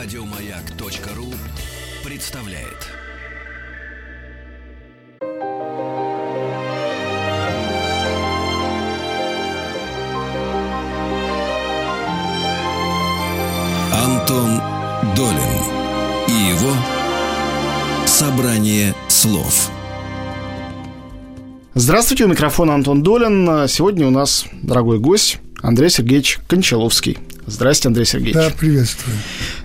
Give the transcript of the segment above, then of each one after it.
Радиомаяк.ру представляет. Антон Долин и его собрание слов. Здравствуйте, у микрофона Антон Долин. Сегодня у нас дорогой гость Андрей Сергеевич Кончаловский. Здравствуйте, Андрей Сергеевич. Да, приветствую.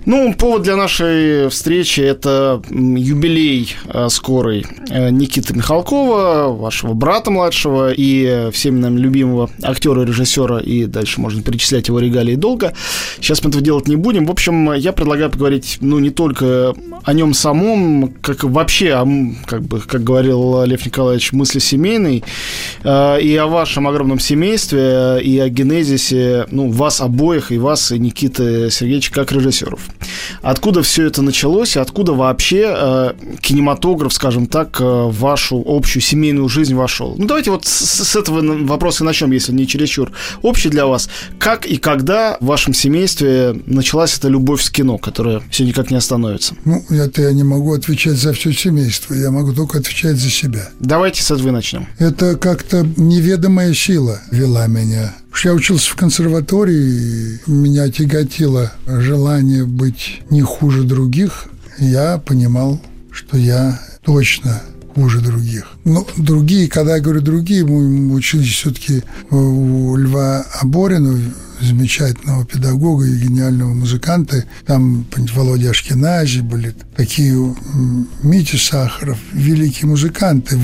Ну, повод для нашей встречи – это юбилей э, скорый э, Никиты Михалкова, вашего брата младшего и всеми нами любимого актера режиссера, и дальше можно перечислять его регалии долго. Сейчас мы этого делать не будем. В общем, я предлагаю поговорить, ну, не только о нем самом, как вообще, как бы, как говорил Лев Николаевич, мысли семейной, э, и о вашем огромном семействе, и о генезисе, ну, вас обоих, и вас, и Никиты Сергеевича, как режиссеров. Откуда все это началось и откуда вообще э, кинематограф, скажем так, э, в вашу общую семейную жизнь вошел? Ну, давайте вот с, этого вопроса начнем, если не чересчур общий для вас. Как и когда в вашем семействе началась эта любовь с кино, которая все никак не остановится? Ну, это я не могу отвечать за все семейство, я могу только отвечать за себя. Давайте с этого начнем. Это как-то неведомая сила вела меня я учился в консерватории, меня тяготило желание быть не хуже других. Я понимал, что я точно хуже других. Но другие, когда я говорю другие, мы учились все-таки у Льва Аборина, замечательного педагога и гениального музыканта. Там Володя Ашкенази были такие Митя Сахаров, великие музыканты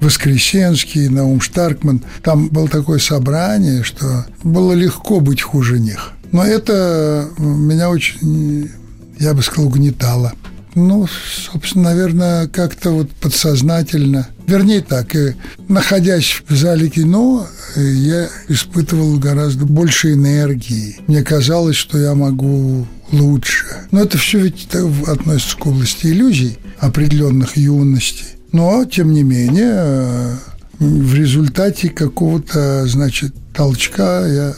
Воскресенский, Наум Штаркман. Там было такое собрание, что было легко быть хуже них. Но это меня очень, я бы сказал, угнетало. Ну, собственно, наверное, как-то вот подсознательно. Вернее так, и находясь в зале кино, я испытывал гораздо больше энергии. Мне казалось, что я могу лучше. Но это все ведь относится к области иллюзий определенных юностей. Но, тем не менее, в результате какого-то, значит, толчка я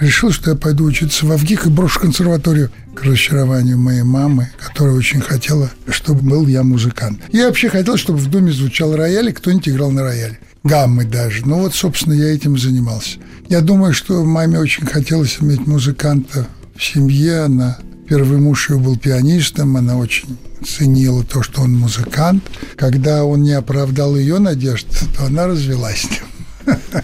решил, что я пойду учиться в Авгик и брошу консерваторию к разочарованию моей мамы, которая очень хотела, чтобы был я музыкант. Я вообще хотел, чтобы в доме звучал рояль, и кто-нибудь играл на рояле. Гаммы даже. Ну вот, собственно, я этим занимался. Я думаю, что маме очень хотелось иметь музыканта в семье. Она Первый муж ее был пианистом, она очень ценила то, что он музыкант. Когда он не оправдал ее надежд, то она развелась с ним.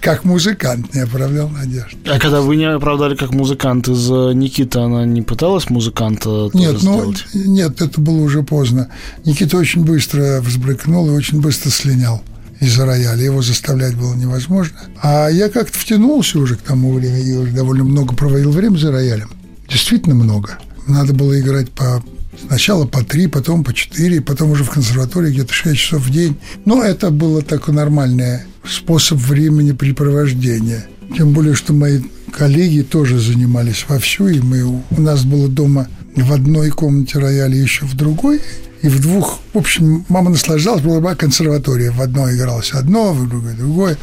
Как музыкант не оправдал надежд. А когда вы не оправдали как музыкант из Никиты, она не пыталась музыканта нет, ну, сделать? Нет, это было уже поздно. Никита очень быстро взбрыкнул и очень быстро слинял из-за рояля. Его заставлять было невозможно. А я как-то втянулся уже к тому времени и уже довольно много проводил время за роялем действительно много. Надо было играть по Сначала по три, потом по четыре, потом уже в консерватории где-то шесть часов в день. Но это было такой нормальный способ времени. Тем более, что мои коллеги тоже занимались вовсю, и мы, у нас было дома в одной комнате рояля, еще в другой, и в двух, в общем, мама наслаждалась, была консерватория. В одной игралось одно, в другой другое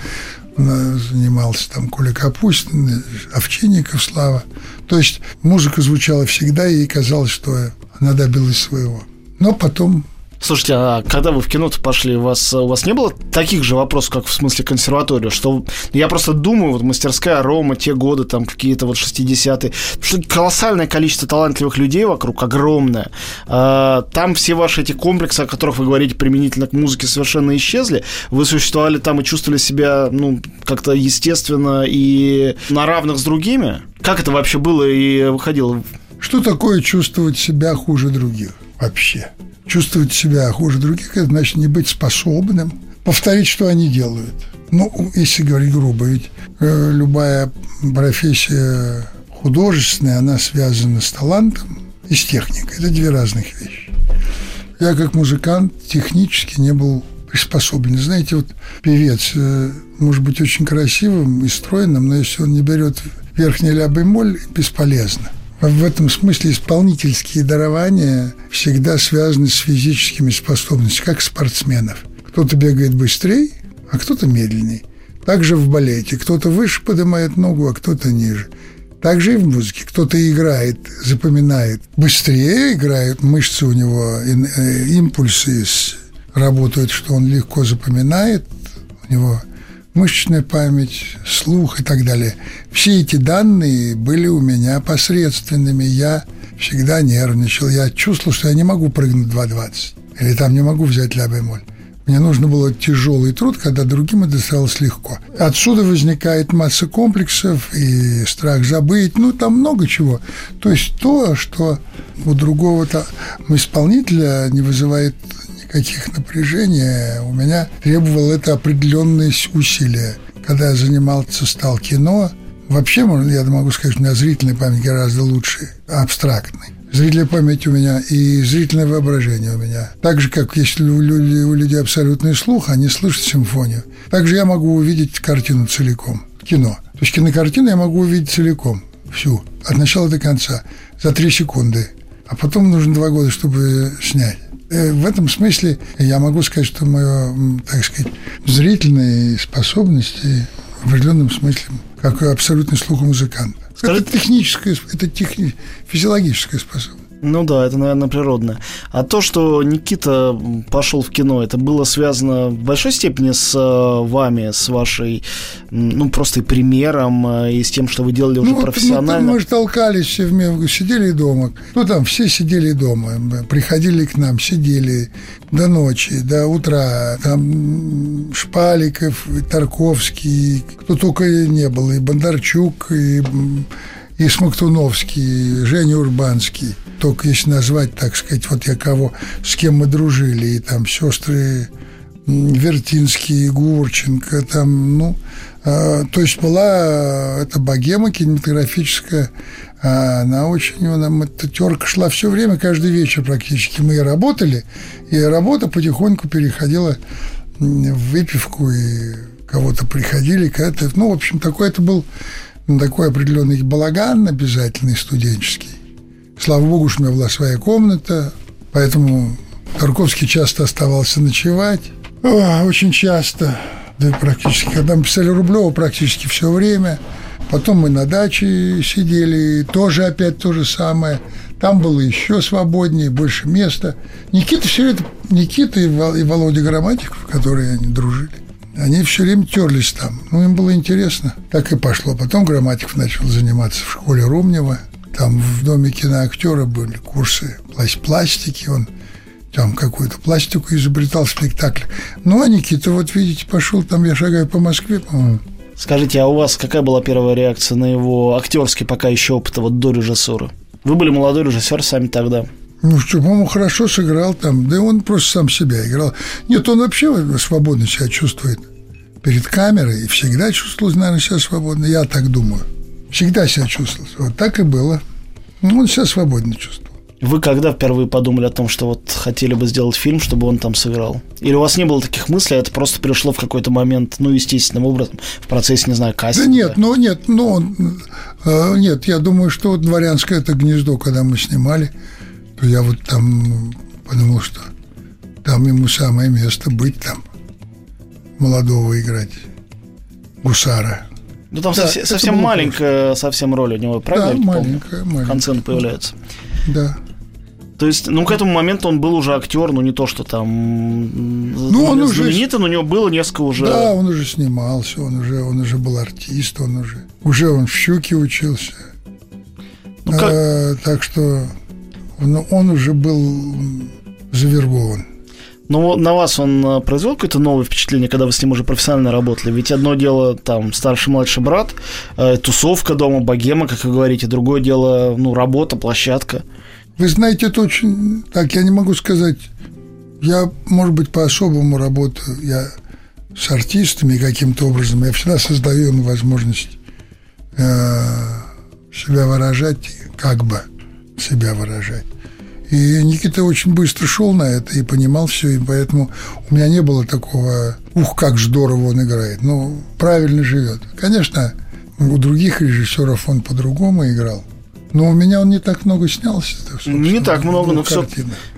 занимался там Коля Капустин, Овчинников Слава. То есть музыка звучала всегда, и ей казалось, что она добилась своего. Но потом Слушайте, а когда вы в кино-то пошли, у вас, у вас не было таких же вопросов, как в смысле консерватория? Что я просто думаю, вот мастерская Рома, те годы, там какие-то вот 60-е, что колоссальное количество талантливых людей вокруг, огромное. А, там все ваши эти комплексы, о которых вы говорите применительно к музыке, совершенно исчезли. Вы существовали там и чувствовали себя, ну, как-то естественно и на равных с другими? Как это вообще было и выходило? Что такое чувствовать себя хуже других вообще? Чувствовать себя хуже других, это значит не быть способным повторить, что они делают. Ну, если говорить грубо, ведь э, любая профессия художественная, она связана с талантом и с техникой. Это две разных вещи. Я как музыкант технически не был приспособлен. Знаете, вот певец э, может быть очень красивым и стройным, но если он не берет верхний ля бемоль, бесполезно. В этом смысле исполнительские дарования всегда связаны с физическими способностями, как спортсменов. Кто-то бегает быстрее, а кто-то медленнее. Также в балете. Кто-то выше поднимает ногу, а кто-то ниже. Также и в музыке. Кто-то играет, запоминает быстрее, играет, мышцы у него, э, импульсы работают, что он легко запоминает, у него мышечная память, слух и так далее. Все эти данные были у меня посредственными. Я всегда нервничал. Я чувствовал, что я не могу прыгнуть 2.20. Или там не могу взять ля бемоль. Мне нужно было тяжелый труд, когда другим это досталось легко. Отсюда возникает масса комплексов и страх забыть, ну, там много чего. То есть то, что у другого-то исполнителя не вызывает никаких напряжений, у меня требовало это определенные усилия. Когда я занимался, стал кино, вообще, я могу сказать, что у меня зрительная память гораздо лучше абстрактной. Зрительная память у меня и зрительное воображение у меня. Так же, как если у людей, у людей абсолютный слух, они слышат симфонию. Также я могу увидеть картину целиком, кино. То есть кинокартину я могу увидеть целиком, всю, от начала до конца, за три секунды. А потом нужно два года, чтобы снять. Э, в этом смысле я могу сказать, что мое, так сказать, зрительные способности в определенном смысле, как абсолютный слух у музыканта. Скажи... Это техническая, это техни... физиологическая способность. Ну да, это, наверное, природное. А то, что Никита пошел в кино, это было связано в большой степени с э, вами, с вашей, ну, просто и примером, э, и с тем, что вы делали уже ну, профессионально. Ну, мы же толкались все вместе, сидели дома. Ну, там все сидели дома, приходили к нам, сидели до ночи, до утра. Там Шпаликов, Тарковский, кто только не был, и Бондарчук, и и Смоктуновский, и Женя Урбанский. Только если назвать, так сказать, вот я кого, с кем мы дружили, и там сестры Вертинский, Гурченко, там, ну, э, то есть была эта богема кинематографическая, а она очень, нам эта терка шла все время, каждый вечер практически. Мы и работали, и работа потихоньку переходила в выпивку, и кого-то приходили, когда-то, ну, в общем, такой это был ну, такой определенный балаган обязательный студенческий. Слава богу, что у меня была своя комната, поэтому Тарковский часто оставался ночевать. О, очень часто. Да практически, когда мы писали Рублева, практически все время. Потом мы на даче сидели, тоже опять то же самое. Там было еще свободнее, больше места. Никита все это, Никита и Володя Грамматиков, которые они дружили, они все время терлись там. Ну, им было интересно. Так и пошло. Потом Грамматиков начал заниматься в школе Румнева. Там в доме киноактера были курсы пластики. Он там какую-то пластику изобретал в спектакле. Ну, а Никита, вот видите, пошел там, я шагаю по Москве, по-моему. Скажите, а у вас какая была первая реакция на его актерский пока еще опыт вот до режиссуры? Вы были молодой режиссер сами тогда. Ну, что, по-моему, хорошо сыграл там. Да и он просто сам себя играл. Нет, он вообще свободно себя чувствует перед камерой. И всегда чувствовал, наверное, себя свободно. Я так думаю. Всегда себя чувствовал. Вот так и было. Ну, он себя свободно чувствовал. Вы когда впервые подумали о том, что вот хотели бы сделать фильм, чтобы он там сыграл? Или у вас не было таких мыслей, а это просто пришло в какой-то момент, ну, естественным образом, в процессе, не знаю, кастинга? Да нет, ну нет, ну, э, нет, я думаю, что вот «Дворянское» – это гнездо, когда мы снимали – то я вот там подумал, что там ему самое место быть там, молодого играть, гусара. Ну там да, совсем, совсем маленькая совсем роль у него, правильно? Да, маленькая, маленькая. В конце он появляется. Да. То есть, ну, к этому моменту он был уже актер, ну, не то, что там ну, он уже знаменитый, но у него было несколько уже... Да, он уже снимался, он уже, он уже был артист, он уже... Уже он в «Щуке» учился. Ну, как... а, так что но он уже был завербован. Ну, на вас он э, произвел какое-то новое впечатление, когда вы с ним уже профессионально работали? Ведь одно дело, там, старший-младший брат, э, тусовка дома, богема, как вы говорите, другое дело, ну, работа, площадка. Вы знаете, это очень... Так, я не могу сказать. Я, может быть, по-особому работаю. Я с артистами каким-то образом. Я всегда создаю им возможность э, себя выражать, как бы себя выражать. И Никита очень быстро шел на это и понимал все, и поэтому у меня не было такого «ух, как здорово он играет». Ну, правильно живет. Конечно, у других режиссеров он по-другому играл. Но у меня он не так много снялся. Не так много, но все,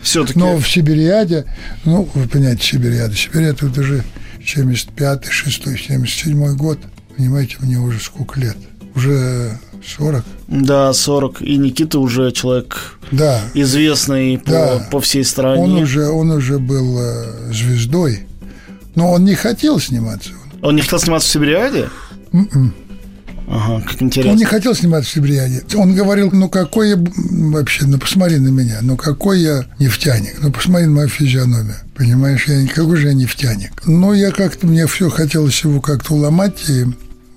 все-таки. Но в Сибириаде, ну, вы понимаете, Сибириада. Сибириада это уже 75-й, 6 77 год. Понимаете, мне уже сколько лет. уже 40. Да, 40. И Никита уже человек Да, известный по, Да. по всей стране. он уже, он уже был э, звездой, но он не хотел сниматься. Он не хотел сниматься в Сибириаде? М-м. Ага, как Он интересно. не хотел сниматься в Сибириаде. Он говорил, ну какой я вообще, ну посмотри на меня, ну какой я нефтяник, ну посмотри на мою физиономию. Понимаешь, я какой же я нефтяник. Но я как-то, мне все хотелось его как-то уломать, и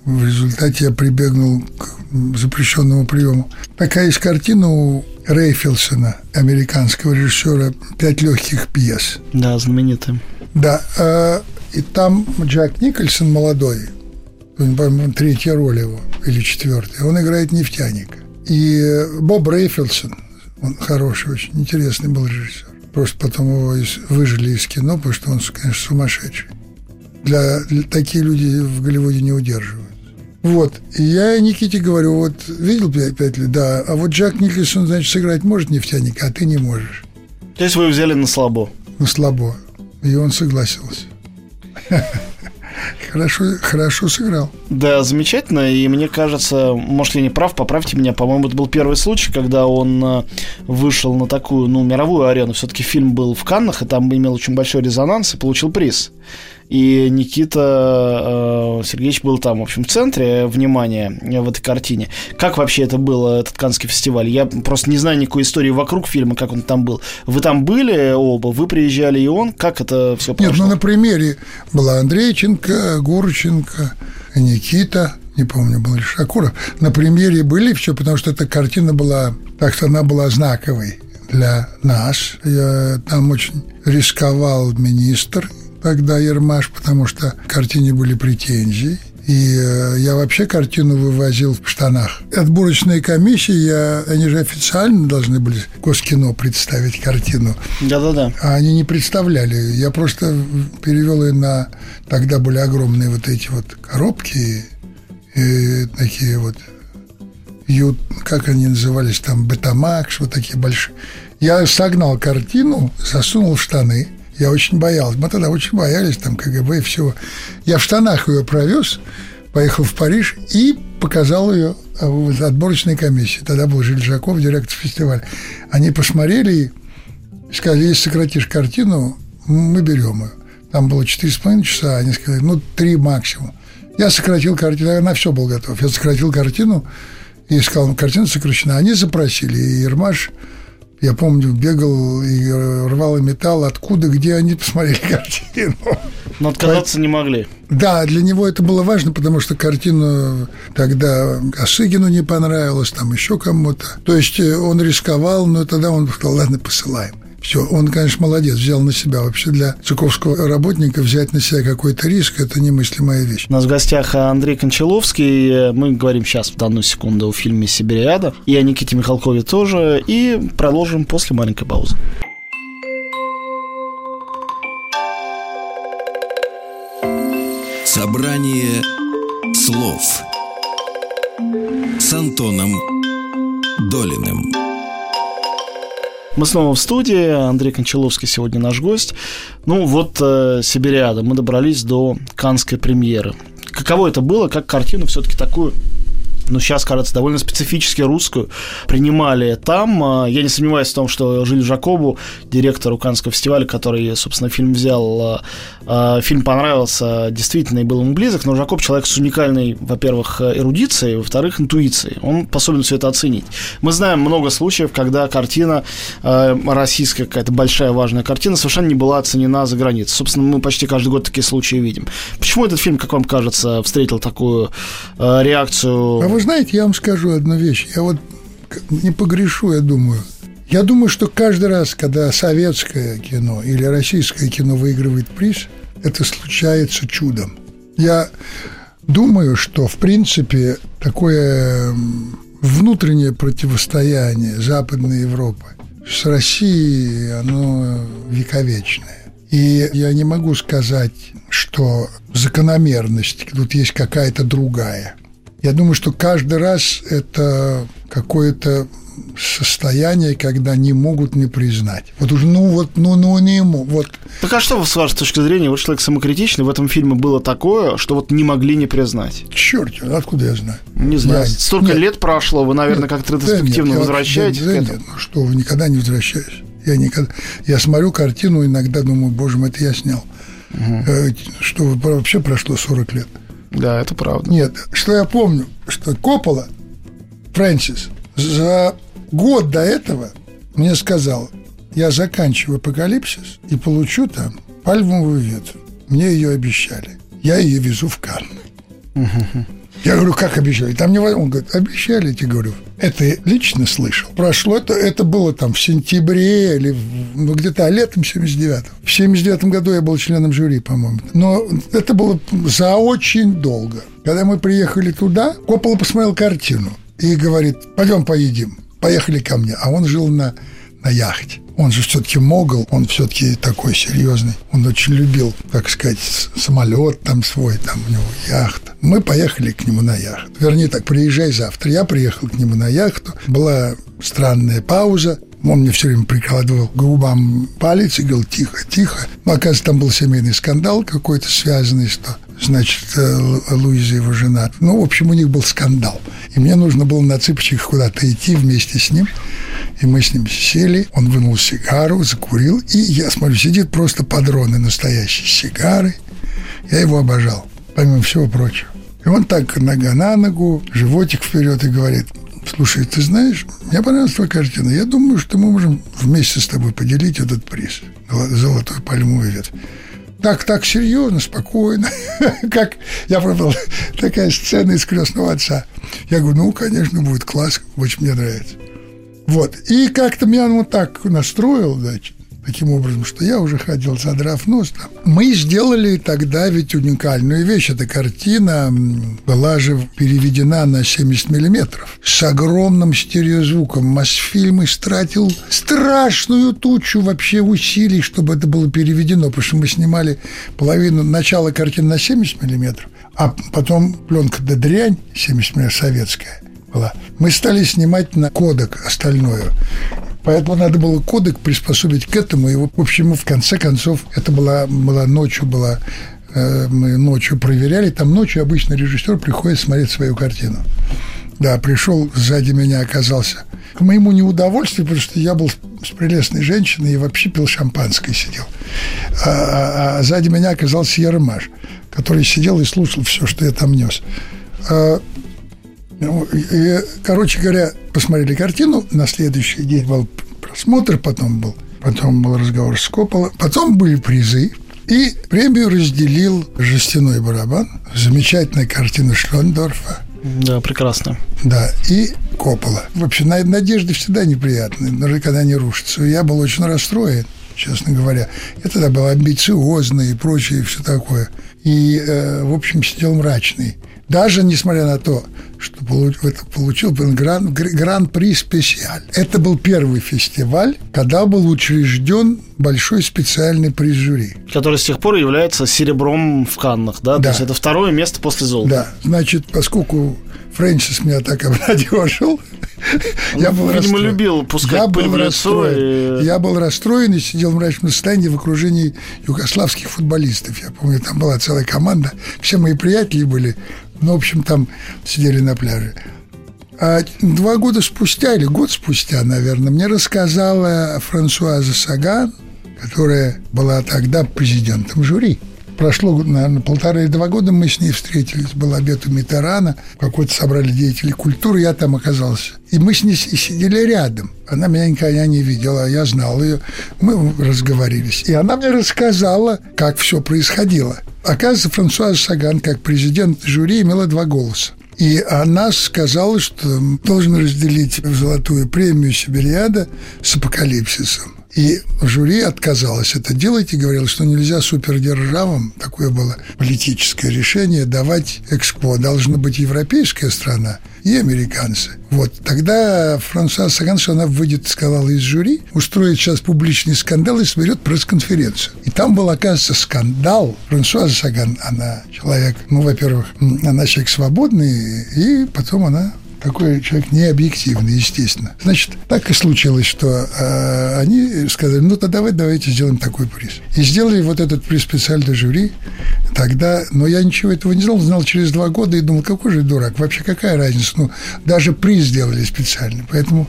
в результате я прибегнул к запрещенному приему. Такая есть картина у Рейфилсона, американского режиссера «Пять легких пьес». Да, знаменитый. Да, э, и там Джек Никольсон молодой, по-моему, третья роль его, или четвертая, он играет нефтяника. И Боб Рейфилсон, он хороший, очень интересный был режиссер. Просто потом его из- выжили из кино, потому что он, конечно, сумасшедший. Для, для- такие люди в Голливуде не удерживают. Вот. И я Никите говорю, вот видел лет? Да. А вот Джек Никольсон, значит, сыграть может нефтяника, а ты не можешь. То есть вы взяли на слабо. Ну, слабо. И он согласился. Хорошо, хорошо сыграл. Да, замечательно. И мне кажется, может, я не прав, поправьте меня. По-моему, это был первый случай, когда он э, вышел на такую, ну, мировую арену. Все-таки фильм был в Каннах, и там имел очень большой резонанс и получил приз. И Никита э, Сергеевич был там, в общем, в центре внимания в этой картине. Как вообще это было, этот Каннский фестиваль? Я просто не знаю никакой истории вокруг фильма, как он там был. Вы там были оба? Вы приезжали и он? Как это все прошло? Нет, ну на примере была Андрейченко, Гурченко, Никита, не помню, был ли Шакуров. На премьере были все, потому что эта картина была, так что она была знаковой для нас. Я там очень рисковал министр тогда Ермаш, потому что к картине были претензии. И э, я вообще картину вывозил в штанах. Отборочные комиссии, я, они же официально должны были Госкино представить картину. Да-да-да. А они не представляли. Я просто перевел ее на... Тогда были огромные вот эти вот коробки, и такие вот... Ю, как они назывались там, Бетамакс, вот такие большие. Я согнал картину, засунул в штаны. Я очень боялся. Мы тогда очень боялись, там, КГБ и всего. Я в штанах ее провез, поехал в Париж и показал ее а, в отборочной комиссии. Тогда был Жильжаков, директор фестиваля. Они посмотрели и сказали, если сократишь картину, мы берем ее. Там было 4,5 часа, они сказали, ну, 3 максимум. Я сократил картину, я на все был готов. Я сократил картину и сказал, ну, картина сокращена. Они запросили, и Ермаш, я помню, бегал и рвал и металл, откуда, где они посмотрели картину. Но отказаться не могли. Да, для него это было важно, потому что картину тогда Косыгину не понравилось, там еще кому-то. То есть э, он рисковал, но тогда он сказал, ладно, посылаем. Все, он, конечно, молодец, взял на себя. Вообще для цуковского работника взять на себя какой-то риск – это немыслимая вещь. У нас в гостях Андрей Кончаловский. Мы говорим сейчас, в данную секунду, о фильме «Сибириада». И о Никите Михалкове тоже. И продолжим после маленькой паузы. Собрание слов с Антоном Долиным. Мы снова в студии. Андрей Кончаловский сегодня наш гость. Ну вот э, «Сибириада». Мы добрались до канской премьеры. Каково это было, как картину все-таки такую ну, сейчас, кажется, довольно специфически русскую принимали там. А, Я не сомневаюсь в том, что Жиль Жакобу, директору Каннского фестиваля, который, собственно, фильм взял, а, а, фильм понравился действительно и был ему близок, но Жакоб человек с уникальной, во-первых, эрудицией, во-вторых, интуицией. Он способен все это оценить. Мы знаем много случаев, когда картина, российская какая-то большая важная картина, совершенно не была оценена за границей. Собственно, мы почти каждый год такие случаи видим. Почему этот фильм, как вам кажется, встретил такую реакцию вы знаете, я вам скажу одну вещь. Я вот не погрешу, я думаю. Я думаю, что каждый раз, когда советское кино или российское кино выигрывает приз, это случается чудом. Я думаю, что, в принципе, такое внутреннее противостояние Западной Европы с Россией, оно вековечное. И я не могу сказать, что закономерность тут есть какая-то другая. Я думаю, что каждый раз это какое-то состояние, когда не могут не признать. Вот уж, ну вот, ну, ну не ему, вот. Так а что, с вашей точки зрения, вы человек самокритичный, в этом фильме было такое, что вот не могли не признать? Черт, откуда я знаю? Не знаю, я, столько нет, лет прошло, вы, наверное, как-то ретроспективно да нет, возвращаетесь да, да, нет, ну что, вы никогда не возвращаюсь. Я никогда, я смотрю картину, иногда думаю, боже мой, это я снял. Угу. Что вообще прошло 40 лет. Да, это правда. Нет, что я помню, что Коппола, Фрэнсис, за год до этого мне сказал, я заканчиваю апокалипсис и получу там пальмовую ветвь. Мне ее обещали. Я ее везу в Канны. Я говорю, как обещали? Там не Он говорит, обещали, я тебе говорю. Это лично слышал. Прошло это, это было там в сентябре или ну, где-то летом 79-го. В 79 году я был членом жюри, по-моему. Но это было за очень долго. Когда мы приехали туда, Коппола посмотрел картину и говорит, пойдем поедим. Поехали ко мне. А он жил на, на яхте. Он же все-таки могол, он все-таки такой серьезный. Он очень любил, так сказать, самолет там свой, там у него яхта. Мы поехали к нему на яхту. Вернее так, приезжай завтра. Я приехал к нему на яхту. Была странная пауза. Он мне все время прикладывал к губам палец и говорил «тихо, тихо». Но, оказывается, там был семейный скандал какой-то связанный, что значит, э, Луиза его жена. Ну, в общем, у них был скандал. И мне нужно было на цыпочках куда-то идти вместе с ним. И мы с ним сели, он вынул сигару, закурил, и я смотрю, сидит просто подроны настоящие сигары. Я его обожал, помимо всего прочего. И он так нога на ногу, животик вперед и говорит, слушай, ты знаешь, мне понравилась твоя картина. Я думаю, что мы можем вместе с тобой поделить этот приз. Золотой пальмовый ветвь. Так, так серьезно, спокойно. как я пробовал такая сцена из крестного отца. Я говорю, ну, конечно, будет класс, очень мне нравится. Вот. И как-то меня он вот так настроил, значит, таким образом, что я уже ходил, задрав нос там. Мы сделали тогда ведь уникальную вещь. Эта картина была же переведена на 70 миллиметров с огромным стереозвуком. Мосфильм истратил страшную тучу вообще усилий, чтобы это было переведено, потому что мы снимали половину начала картины на 70 миллиметров, а потом пленка «Да дрянь» 70 миллиметров советская была. Мы стали снимать на кодек остальное. Поэтому надо было кодек приспособить к этому. И, в общем, в конце концов, это была, была ночью, была, э, мы ночью проверяли. Там ночью обычно режиссер приходит смотреть свою картину. Да, пришел, сзади меня оказался. К моему неудовольствию, потому что я был с прелестной женщиной и вообще пил шампанское сидел. А, а, а сзади меня оказался Ермаш, который сидел и слушал все, что я там нес. А, ну, и, короче говоря, посмотрели картину, на следующий день был просмотр, потом был, потом был разговор с Коппола, потом были призы, и премию разделил «Жестяной барабан», замечательная картина Шлендорфа. Да, прекрасно. Да, и Коппола. Вообще, надежды всегда неприятные, даже когда они рушатся. Я был очень расстроен, честно говоря. Я тогда был амбициозный и прочее, и все такое. И, э, в общем, сидел мрачный. Даже несмотря на то, что получил гран, гран-при специаль. Это был первый фестиваль, когда был учрежден большой специальный приз жюри. Который с тех пор является серебром в Каннах, да? да. То есть это второе место после золота. Да, значит, поскольку Фрэнсис меня так обнадежил, я был Видимо, расстроен. любил пускать я был расстроен. И... Я был расстроен и сидел в мрачном состоянии в окружении югославских футболистов. Я помню, там была целая команда. Все мои приятели были ну, в общем, там сидели на пляже. А два года спустя, или год спустя, наверное, мне рассказала Франсуаза Саган, которая была тогда президентом жюри. Прошло, наверное, полтора или два года мы с ней встретились. Был обед у Митерана, какой-то собрали деятели культуры, я там оказался. И мы с ней сидели рядом. Она меня никогда не видела, я знал ее. Мы разговорились. И она мне рассказала, как все происходило. Оказывается, Франсуаза Саган, как президент жюри, имела два голоса. И она сказала, что должен разделить золотую премию Сибириада с апокалипсисом. И жюри отказалось это делать и говорило, что нельзя супердержавам, такое было политическое решение, давать экспо. Должна быть европейская страна и американцы. Вот. Тогда Франсуа Саган, что она выйдет, сказала, из жюри, устроит сейчас публичный скандал и соберет пресс-конференцию. И там был, оказывается, скандал. Франсуа Саган, она человек, ну, во-первых, она человек свободный, и потом она такой человек не объективный, естественно. Значит, так и случилось, что э, они сказали, ну, то давай, давайте сделаем такой приз. И сделали вот этот приз специально жюри. Тогда, но я ничего этого не знал, знал через два года и думал, какой же дурак, вообще какая разница, ну, даже приз сделали специально, поэтому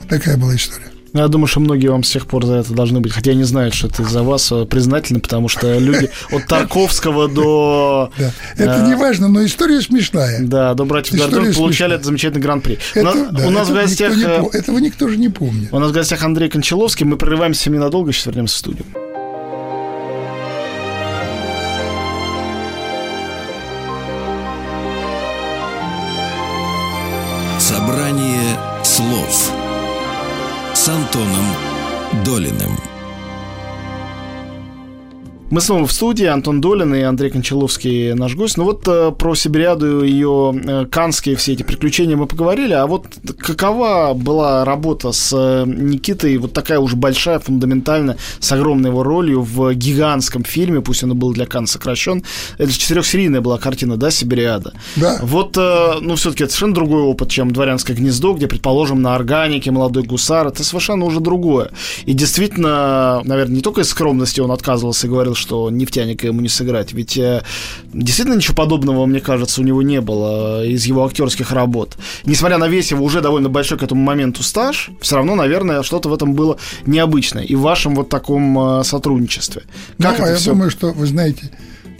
вот такая была история. Ну, я думаю, что многие вам с тех пор за это должны быть, хотя я не знаю, что это из-за вас э, признательны, потому что люди от Тарковского до... Да. Это э, не важно, но история смешная. Да, до братьев Гордон получали этот замечательный гран-при. Это, у нас, да, у нас в гостях... Никто не, э, этого никто же не помнит. У нас в гостях Андрей Кончаловский, мы прерываемся ненадолго, сейчас вернемся в студию. Мы снова в студии, Антон Долин и Андрей Кончаловский наш гость. Ну вот э, про Сибириаду и ее э, канские все эти приключения мы поговорили, а вот какова была работа с э, Никитой, вот такая уже большая, фундаментальная, с огромной его ролью в гигантском фильме, пусть он был для Кан сокращен, это четырехсерийная была картина, да, Сибириада? Да. Вот, ну все-таки это совершенно другой опыт, чем «Дворянское гнездо», где, предположим, на органике «Молодой гусар», это совершенно уже другое. И действительно, наверное, не только из скромности он отказывался и говорил, что нефтяника ему не сыграть. Ведь э, действительно ничего подобного, мне кажется, у него не было из его актерских работ. Несмотря на весь его уже довольно большой к этому моменту стаж, все равно, наверное, что-то в этом было необычное. И в вашем вот таком э, сотрудничестве. Как ну, это а я все... думаю, что, вы знаете,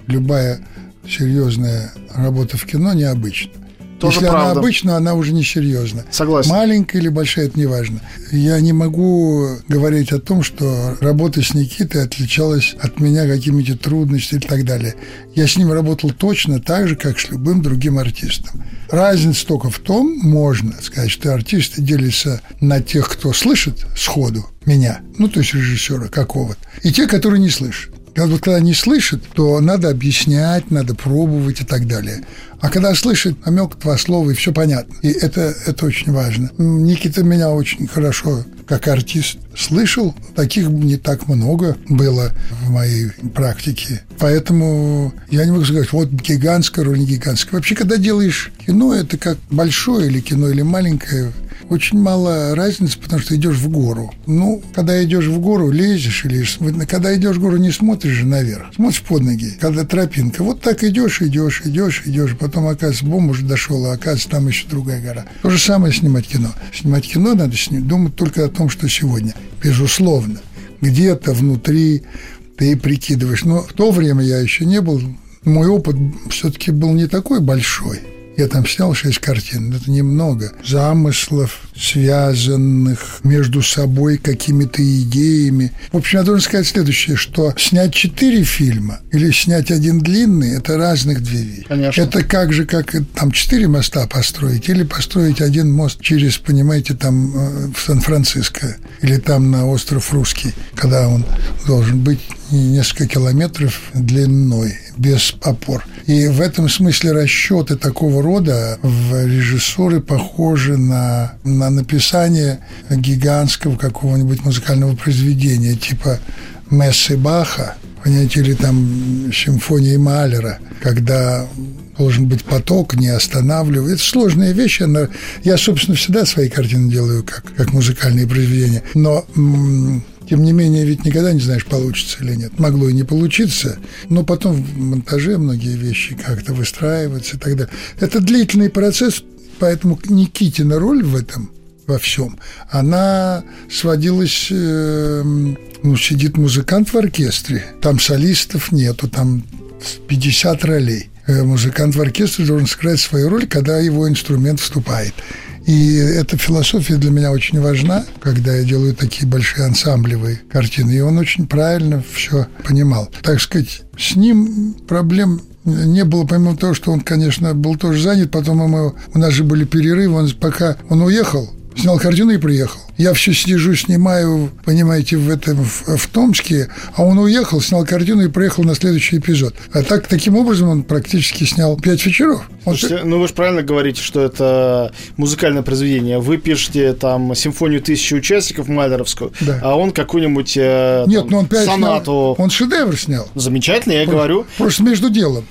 любая серьезная работа в кино необычна. Тоже Если правда. она обычно, она уже не серьезна. Согласен. Маленькая или большая, это не важно. Я не могу говорить о том, что работа с Никитой отличалась от меня какими-то трудностями и так далее. Я с ним работал точно так же, как с любым другим артистом. Разница только в том, можно сказать, что артисты делятся на тех, кто слышит сходу меня, ну, то есть режиссера какого-то, и те, которые не слышат. Вот когда не слышит, то надо объяснять, надо пробовать и так далее. А когда слышит намек, два слова, и все понятно. И это, это очень важно. Никита меня очень хорошо, как артист, слышал. Таких не так много было в моей практике. Поэтому я не могу сказать, вот гигантская роль, не гигантская. Вообще, когда делаешь кино, это как большое или кино, или маленькое, очень мало разницы, потому что идешь в гору. Ну, когда идешь в гору, лезешь или когда идешь в гору, не смотришь же наверх, смотришь под ноги, когда тропинка. Вот так идешь, идешь, идешь, идешь, потом, оказывается, бомб уже дошел, а оказывается, там еще другая гора. То же самое снимать кино. Снимать кино надо снимать, думать только о том, что сегодня. Безусловно. Где-то внутри ты прикидываешь. Но в то время я еще не был, мой опыт все-таки был не такой большой. Я там снял шесть картин, это немного. Замыслов, связанных между собой какими-то идеями. В общем, я должен сказать следующее, что снять четыре фильма или снять один длинный – это разных две вещи. Конечно. Это как же, как там четыре моста построить или построить один мост через, понимаете, там э, в Сан-Франциско или там на остров Русский, когда он должен быть несколько километров длиной, без опор. И в этом смысле расчеты такого рода в режиссуры похожи на, на написание гигантского какого-нибудь музыкального произведения, типа Мессы Баха, понимаете, или там симфонии Малера, когда должен быть поток, не останавливая. Это сложная вещь. Я, собственно, всегда свои картины делаю как, как музыкальные произведения. Но тем не менее, ведь никогда не знаешь, получится или нет. Могло и не получиться, но потом в монтаже многие вещи как-то выстраиваются и так далее. Это длительный процесс, поэтому Никитина роль в этом во всем, она сводилась, э, ну, сидит музыкант в оркестре, там солистов нету, там 50 ролей. Э, музыкант в оркестре должен сыграть свою роль, когда его инструмент вступает. И эта философия для меня очень важна, когда я делаю такие большие ансамблевые картины. И он очень правильно все понимал. Так сказать, с ним проблем не было, помимо того, что он, конечно, был тоже занят, потом мы, у нас же были перерывы, он, пока он уехал, снял картину и приехал. Я все сижу, снимаю, понимаете, в этом в, в Томске, а он уехал, снял картину и приехал на следующий эпизод. А так таким образом он практически снял пять вечеров. Он... Слушайте, ну вы же правильно говорите, что это музыкальное произведение. Вы пишете там симфонию тысячи участников Майлеровскую, да. а он какую-нибудь э, Нет, там, ну он пять сонату. Снял, он шедевр снял. Замечательно, я просто, говорю. Просто между делом.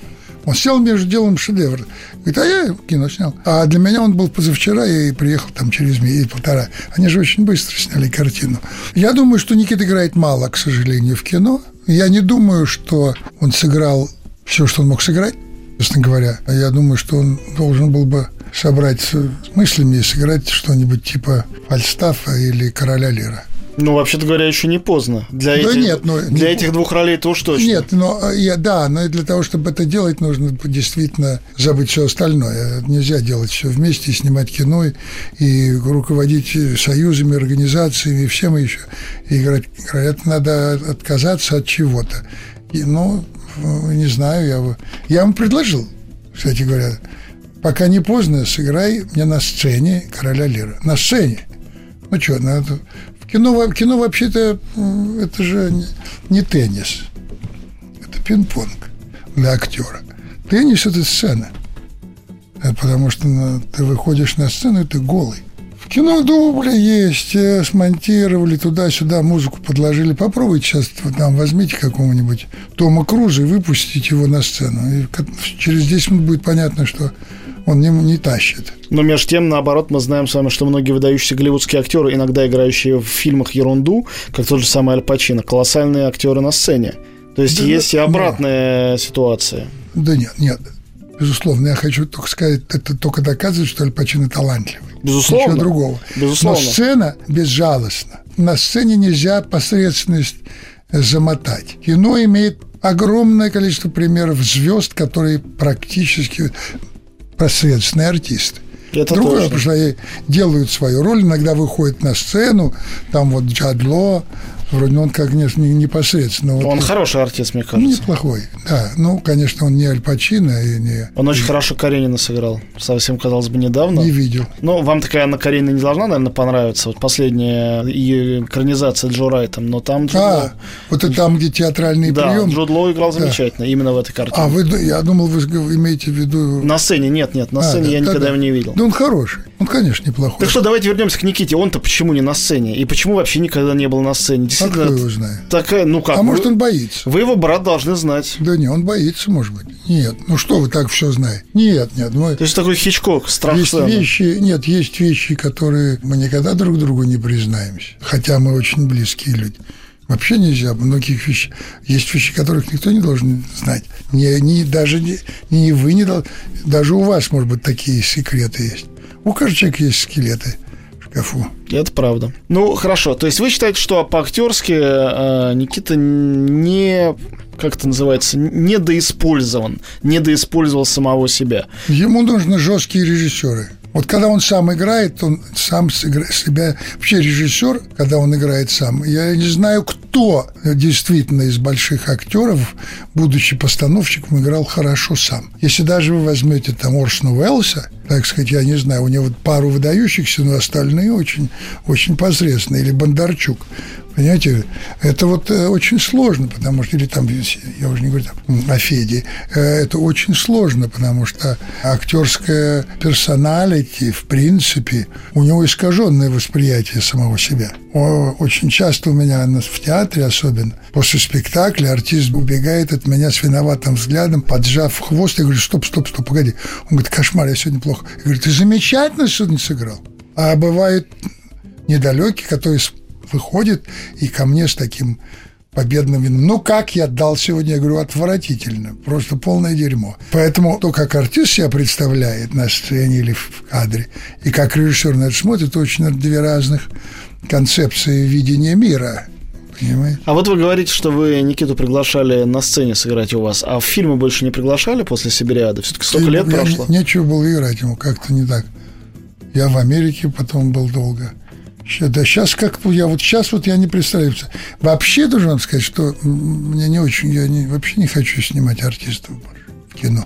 Он сел между делом шедевр. Говорит, а я кино снял. А для меня он был позавчера, я приехал там через месяц, полтора. Они же очень быстро сняли картину. Я думаю, что Никита играет мало, к сожалению, в кино. Я не думаю, что он сыграл все, что он мог сыграть, честно говоря. Я думаю, что он должен был бы собрать с мыслями и сыграть что-нибудь типа Фальстафа или Короля Лира. Ну, вообще-то говоря, еще не поздно. Для, да этих, нет, но, для не, этих двух ролей-то уж точно. Нет, но э, я, да, но для того, чтобы это делать, нужно действительно забыть все остальное. Нельзя делать все вместе, и снимать кино, и руководить союзами, организациями, и всем еще. И играть. Это надо отказаться от чего-то. И, ну, не знаю, я, я вам предложил, кстати говоря, пока не поздно, сыграй мне на сцене короля Лира. На сцене. Ну что, надо Кино, кино вообще-то это же не, не теннис, это пинг-понг для актера. Теннис – это сцена, это потому что на, ты выходишь на сцену, и ты голый. В кино дубли есть, э, смонтировали туда-сюда, музыку подложили. Попробуйте сейчас, там, возьмите какого-нибудь Тома Круза и выпустите его на сцену. И через 10 минут будет понятно, что он не, не тащит. Но между тем, наоборот, мы знаем с вами, что многие выдающиеся голливудские актеры, иногда играющие в фильмах ерунду, как тот же самый Аль Пачино, колоссальные актеры на сцене. То есть да, есть и обратная да. ситуация. Да нет, нет. Безусловно, я хочу только сказать, это только доказывает, что Аль Пачино талантливый. Безусловно. Ничего другого. Безусловно. Но сцена безжалостна. На сцене нельзя посредственность замотать. Кино имеет огромное количество примеров звезд, которые практически посредственные артисты. Это Другое, потому что они делают свою роль, иногда выходят на сцену, там вот Джадло, Вроде он, конечно, непосредственно. Он вот, хороший артист, мне кажется. Неплохой, да. Ну, конечно, он не Аль Пачино и не... Он очень хорошо Каренина сыграл. Совсем, казалось бы, недавно. Не видел. Ну, вам такая Анна Каренина не должна, наверное, понравиться. Вот последняя ее экранизация Джо Райтом, но там... Джуд а, вот это там, где театральный да, прием. Джуд Лоу играл замечательно, да. именно в этой картине. А, вы, я думал, вы имеете в виду... На сцене, нет, нет, на а, сцене да, я да, никогда да. его не видел. Да он хороший, он, конечно, неплохой. Так что давайте вернемся к Никите. Он-то почему не на сцене? И почему вообще никогда не был на сцене? Действительно, а кто его знает? Такая, ну как? А вы, может, он боится? Вы его брат должны знать. Да не, он боится, может быть. Нет, ну что вы так все знаете? Нет, нет. Мы... То есть такой Хичкок, страх Есть сцены. вещи, нет, есть вещи, которые мы никогда друг другу не признаемся. Хотя мы очень близкие люди. Вообще нельзя, многих вещей. Есть вещи, которых никто не должен знать. Не, не, даже не, не вы не должны. Даже у вас, может быть, такие секреты есть. У каждого человека есть скелеты шкафу. Это правда. Ну, хорошо. То есть вы считаете, что по-актерски э, Никита не как это называется, недоиспользован, недоиспользовал самого себя. Ему нужны жесткие режиссеры. Вот когда он сам играет, он сам себя... Вообще режиссер, когда он играет сам, я не знаю, кто действительно из больших актеров, будучи постановщиком, играл хорошо сам. Если даже вы возьмете там Орсона Уэллса, так сказать, я не знаю, у него пару выдающихся, но остальные очень, очень посредственные. Или Бондарчук. Понимаете, это вот э, очень сложно, потому что, или там, я уже не говорю там, о Феде, э, это очень сложно, потому что актерская персоналити, в принципе, у него искаженное восприятие самого себя. Очень часто у меня в театре особенно, после спектакля артист убегает от меня с виноватым взглядом, поджав хвост, я говорю, стоп, стоп, стоп, погоди. Он говорит, кошмар, я сегодня плохо. Я говорю, ты замечательно сегодня сыграл. А бывает недалекий, который выходит и ко мне с таким победным вином. Ну, как я дал сегодня, я говорю, отвратительно, просто полное дерьмо. Поэтому то, как артист себя представляет на сцене или в кадре, и как режиссер на это смотрит, это очень две разных концепции видения мира. Понимаете? А вот вы говорите, что вы Никиту приглашали на сцене сыграть у вас, а в фильмы больше не приглашали после Сибириады? Все-таки столько лет прошло. Нечего было играть ему, как-то не так. Я в Америке потом был долго. Да сейчас как я вот сейчас вот я не представляю. Вообще должен вам сказать, что мне не очень, я не, вообще не хочу снимать артистов в кино.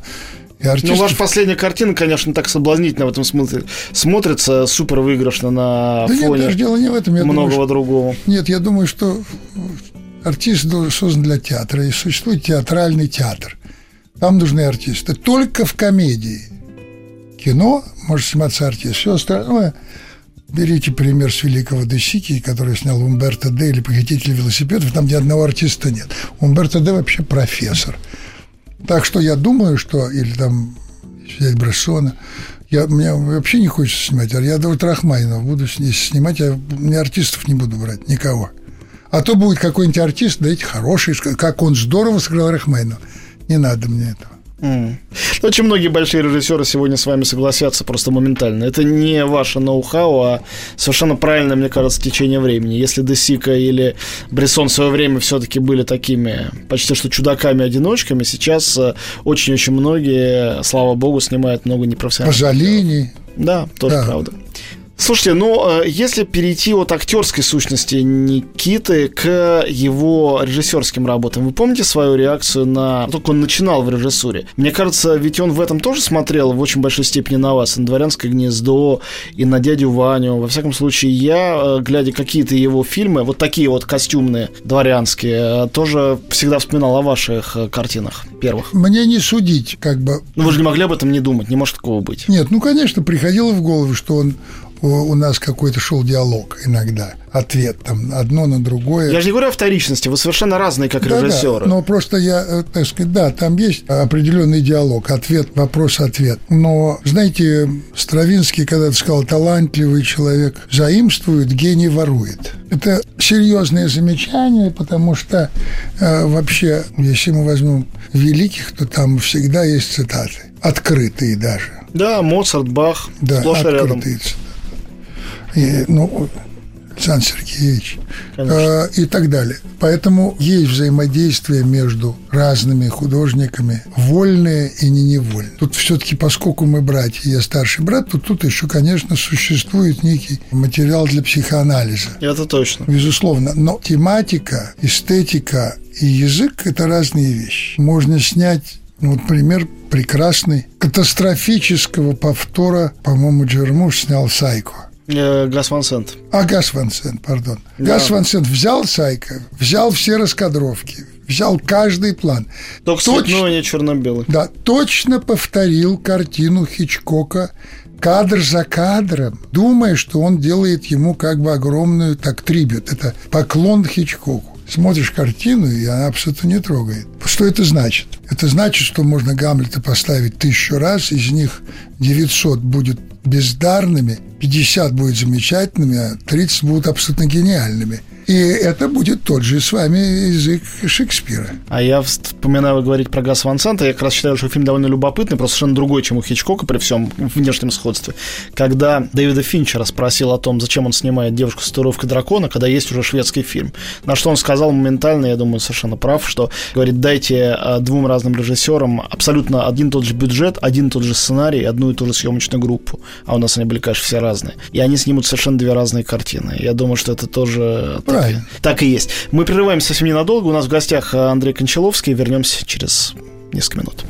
И артистов... Ну, ваша последняя картина, конечно, так соблазнительно в этом смысле смотрится, супер выигрышно на да фоне нет, дело не в этом. Я многого думаю, что... другого. Нет, я думаю, что артист создан для театра, и существует театральный театр. Там нужны артисты. Только в комедии. Кино может сниматься артист. Все остальное – Берите пример с великого Десики, который снял Умберто Д. или «Похититель велосипедов», там ни одного артиста нет. Умберто Д. вообще профессор. Так что я думаю, что, или там взять Брессона, я, мне вообще не хочется снимать, а я вот Рахманинов буду снимать, я мне артистов не буду брать, никого. А то будет какой-нибудь артист, да эти хороший, как он здорово сыграл Рахманинова. Не надо мне этого. Mm. Очень многие большие режиссеры сегодня с вами согласятся просто моментально. Это не ваше ноу-хау, а совершенно правильное, мне кажется, течение времени. Если Десика или Брессон в свое время все-таки были такими почти что чудаками-одиночками, сейчас э, очень-очень многие, слава богу, снимают много непрофессиональных. Пожалини. Да, тоже да. правда. Слушайте, ну, э, если перейти от актерской сущности Никиты к его режиссерским работам, вы помните свою реакцию на... Только он начинал в режиссуре. Мне кажется, ведь он в этом тоже смотрел в очень большой степени на вас, и на «Дворянское гнездо», и на «Дядю Ваню». Во всяком случае, я, э, глядя какие-то его фильмы, вот такие вот костюмные, дворянские, э, тоже всегда вспоминал о ваших картинах первых. Мне не судить, как бы... Ну, вы же не могли об этом не думать, не может такого быть. Нет, ну, конечно, приходило в голову, что он у нас какой-то шел диалог иногда, ответ там одно на другое. Я же не говорю о вторичности, вы совершенно разные как да, режиссеры. Да, но просто я, э, так сказать, да, там есть определенный диалог, ответ, вопрос-ответ. Но, знаете, Стравинский когда-то сказал, талантливый человек заимствует, гений ворует. Это серьезное замечание, потому что э, вообще, если мы возьмем великих, то там всегда есть цитаты, открытые даже. Да, Моцарт, Бах, да, открытые рядом. Цитаты и, ну, Александр Сергеевич э, и так далее. Поэтому есть взаимодействие между разными художниками, вольные и не невольные. Тут все-таки, поскольку мы братья, я старший брат, то тут еще, конечно, существует некий материал для психоанализа. Это точно. Безусловно. Но тематика, эстетика и язык – это разные вещи. Можно снять ну, вот пример прекрасный катастрофического повтора, по-моему, Джермуш снял «Сайко». Э, Гас Ван Сент. А, Гас Ван Сент, пардон. Да. Гас Ван Сент взял Сайка, взял все раскадровки, взял каждый план. Только Точ... цветной, а не черно-белый. Да, точно повторил картину Хичкока кадр за кадром, думая, что он делает ему как бы огромную так трибют. Это поклон Хичкоку смотришь картину, и она абсолютно не трогает. Что это значит? Это значит, что можно Гамлета поставить тысячу раз, из них 900 будет бездарными, 50 будет замечательными, а 30 будут абсолютно гениальными – и это будет тот же с вами язык Шекспира. А я вспоминаю, говорить про Гас Ван Санта, я как раз считаю, что фильм довольно любопытный, просто совершенно другой, чем у Хичкока при всем внешнем сходстве. Когда Дэвида Финчера спросил о том, зачем он снимает «Девушку с татуировкой дракона», когда есть уже шведский фильм. На что он сказал моментально, я думаю, совершенно прав, что, говорит, дайте а, двум разным режиссерам абсолютно один и тот же бюджет, один и тот же сценарий, одну и ту же съемочную группу. А у нас они были, конечно, все разные. И они снимут совершенно две разные картины. Я думаю, что это тоже Правильно. Так и есть. Мы прерываемся совсем ненадолго. У нас в гостях э, Андрей Кончаловский. Вернемся через несколько минут.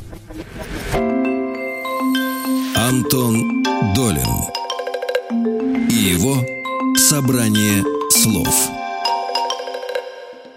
Антон Долин и его собрание слов.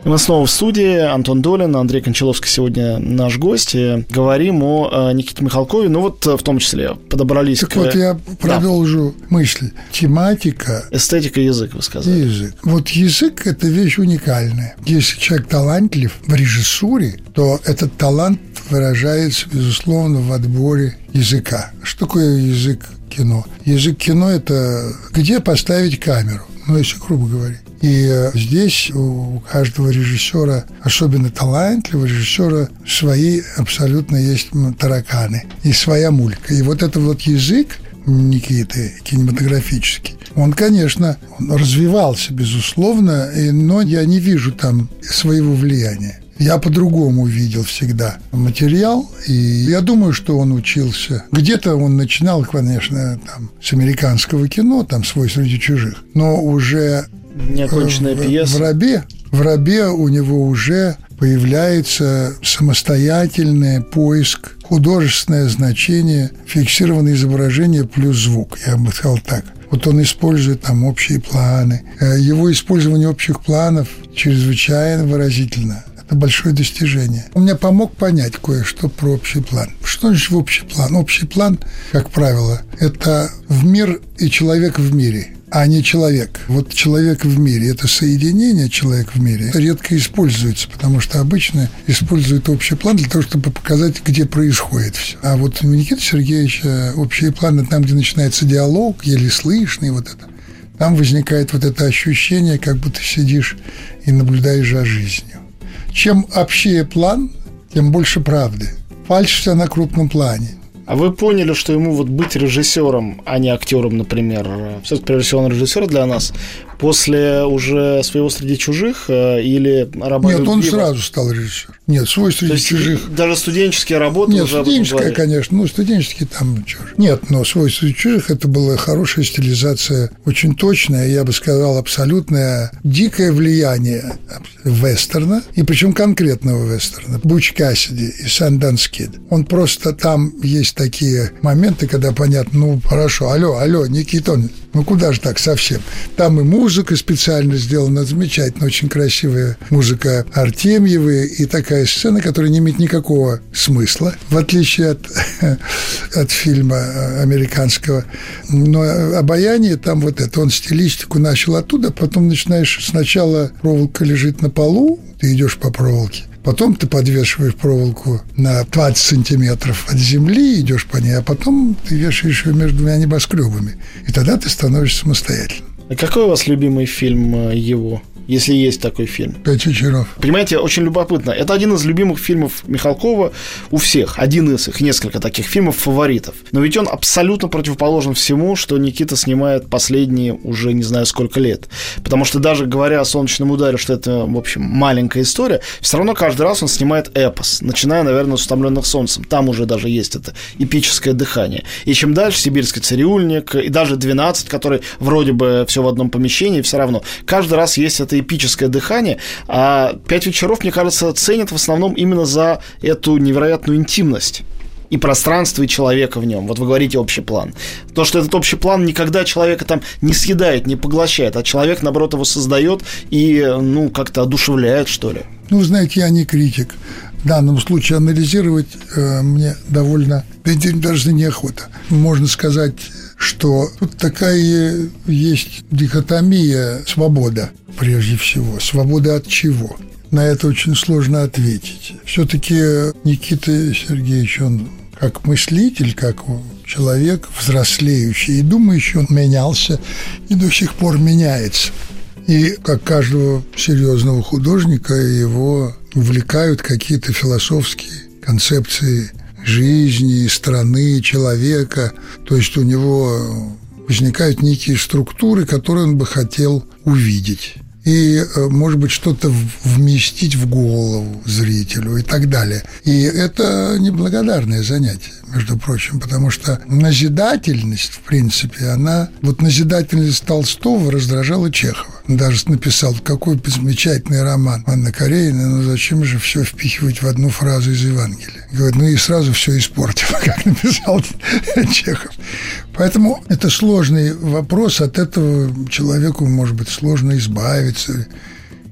Мы снова в студии. Антон Долин, Андрей Кончаловский сегодня наш гость. И говорим о э, Никите Михалкове. Ну вот э, в том числе подобрались так к... вот я продолжу да. мысль. Тематика. Эстетика язык, вы сказали. Язык. Вот язык – это вещь уникальная. Если человек талантлив в режиссуре, то этот талант выражается, безусловно, в отборе языка. Что такое язык кино? Язык кино – это где поставить камеру, ну, если грубо говорить. И э, здесь у каждого режиссера, особенно талантливого режиссера, свои абсолютно есть тараканы и своя мулька. И вот это вот язык Никиты кинематографический, он, конечно, он развивался, безусловно, но я не вижу там своего влияния. Я по-другому видел всегда материал, и я думаю, что он учился. Где-то он начинал, конечно, там, с американского кино, там «Свой среди чужих», но уже Неоконченная в, пьеса. В рабе, в рабе у него уже появляется самостоятельный поиск, художественное значение, фиксированное изображение плюс звук, я бы сказал так. Вот он использует там общие планы. Э, его использование общих планов чрезвычайно выразительно. Это большое достижение. Он мне помог понять кое-что про общий план. Что значит общий план? Общий план, как правило, это в мир и человек в мире – а не человек. Вот человек в мире – это соединение человек в мире. редко используется, потому что обычно используют общий план для того, чтобы показать, где происходит все. А вот у Никиты Сергеевича общие планы там, где начинается диалог, еле слышный, вот это. Там возникает вот это ощущение, как будто сидишь и наблюдаешь за жизнью. Чем общее план, тем больше правды. Фальшь вся на крупном плане. А вы поняли, что ему вот быть режиссером, а не актером, например, все-таки он режиссер для нас, после уже своего среди чужих э, или работы? Нет, он сразу стал режиссером. Нет, свой среди есть чужих. Даже студенческие работы Нет, уже студенческая, конечно. Ну, студенческие там чужие. Нет, но свой среди чужих это была хорошая стилизация, очень точная, я бы сказал, абсолютное дикое влияние вестерна, и причем конкретного вестерна. Буч Кассиди и Санданс Кид. Он просто там есть такие моменты, когда понятно, ну, хорошо, алло, алло, Никитон, ну куда же так совсем? Там и музыка специально сделана, замечательно, очень красивая музыка Артемьевой и такая сцена, которая не имеет никакого смысла, в отличие от, от фильма американского. Но обаяние там вот это, он стилистику начал оттуда, потом начинаешь сначала проволока лежит на полу, ты идешь по проволоке, Потом ты подвешиваешь проволоку на 20 сантиметров от земли, идешь по ней, а потом ты вешаешь ее между двумя небоскребами. И тогда ты становишься самостоятельным. А какой у вас любимый фильм э, его? Если есть такой фильм. «Пять вечеров». Понимаете, очень любопытно. Это один из любимых фильмов Михалкова у всех. Один из их, несколько таких фильмов фаворитов. Но ведь он абсолютно противоположен всему, что Никита снимает последние уже не знаю сколько лет. Потому что даже говоря о «Солнечном ударе», что это, в общем, маленькая история, все равно каждый раз он снимает эпос, начиная, наверное, с «Утомленных солнцем». Там уже даже есть это эпическое дыхание. И чем дальше «Сибирский цирюльник», и даже «12», который вроде бы все в одном помещении, все равно каждый раз есть это эпическое дыхание, а «Пять вечеров», мне кажется, ценят в основном именно за эту невероятную интимность и пространство, и человека в нем. Вот вы говорите общий план. То, что этот общий план никогда человека там не съедает, не поглощает, а человек, наоборот, его создает и, ну, как-то одушевляет, что ли. Ну, знаете, я не критик. В данном случае анализировать э, мне довольно даже неохота. Можно сказать, что тут такая есть дихотомия свобода, прежде всего. Свобода от чего? На это очень сложно ответить. Все-таки Никита Сергеевич, он как мыслитель, как человек взрослеющий и думающий, он менялся и до сих пор меняется. И как каждого серьезного художника его увлекают какие-то философские концепции жизни, страны, человека. То есть у него возникают некие структуры, которые он бы хотел увидеть и, э, может быть, что-то вместить в голову зрителю и так далее. И это неблагодарное занятие, между прочим, потому что назидательность, в принципе, она... Вот назидательность Толстого раздражала Чехова. Даже написал, какой замечательный роман Анна Каренина, но зачем же все впихивать в одну фразу из Евангелия? Говорит, ну и сразу все испортил, как написал Чехов. Поэтому это сложный вопрос, от этого человеку, может быть, сложно избавиться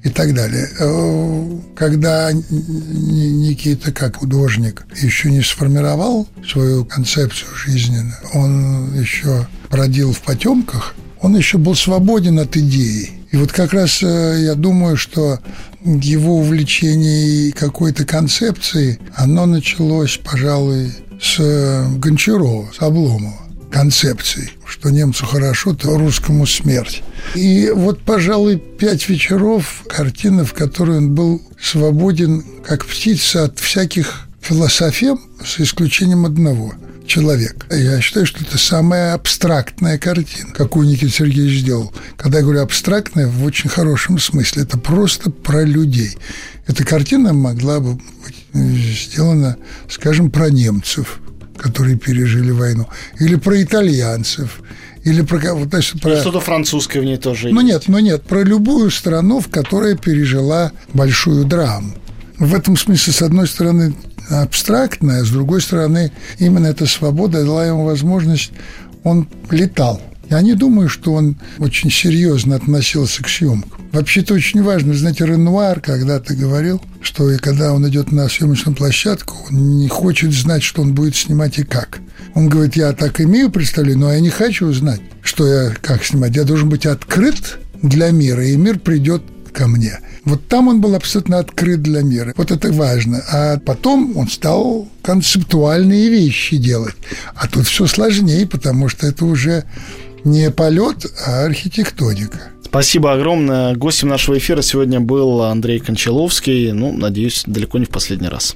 и так далее. Э, когда Никита, как художник, еще не сформировал свою концепцию жизненную, он еще бродил в потемках, он еще был свободен от идеи. И вот как раз э, я думаю, что его увлечение какой-то концепцией, оно началось, пожалуй, с э, Гончарова, с Обломова концепции, что немцу хорошо, то русскому смерть. И вот, пожалуй, «Пять вечеров» – картина, в которой он был свободен, как птица, от всяких философем, с исключением одного – человек. Я считаю, что это самая абстрактная картина, какую Никита Сергеевич сделал. Когда я говорю абстрактная, в очень хорошем смысле, это просто про людей. Эта картина могла бы быть сделана, скажем, про немцев – которые пережили войну, или про итальянцев, или про, значит, про... что-то французское в ней тоже Ну нет, ну нет, про любую страну, в которой пережила большую драму. В этом смысле, с одной стороны, абстрактная, с другой стороны, именно эта свобода дала ему возможность, он летал. Я не думаю, что он очень серьезно относился к съемкам. Вообще-то очень важно, знаете, Ренуар когда-то говорил, что и когда он идет на съемочную площадку, он не хочет знать, что он будет снимать и как. Он говорит, я так имею представление, но я не хочу знать, что я как снимать? Я должен быть открыт для мира, и мир придет ко мне. Вот там он был абсолютно открыт для мира. Вот это важно. А потом он стал концептуальные вещи делать. А тут все сложнее, потому что это уже не полет, а архитектоника. Спасибо огромное. Гостем нашего эфира сегодня был Андрей Кончаловский. Ну, надеюсь, далеко не в последний раз.